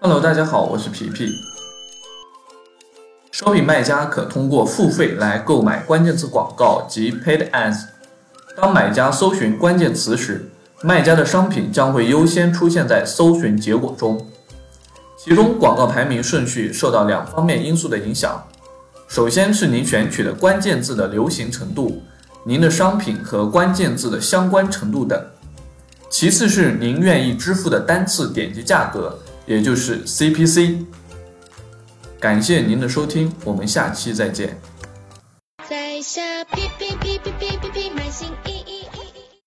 Hello，大家好，我是皮皮。商品卖家可通过付费来购买关键词广告及 Paid Ads。当买家搜寻关键词时，卖家的商品将会优先出现在搜寻结果中。其中，广告排名顺序受到两方面因素的影响。首先是您选取的关键字的流行程度，您的商品和关键字的相关程度等。其次是您愿意支付的单次点击价格，也就是 CPC。感谢您的收听，我们下期再见。在下哔哔哔。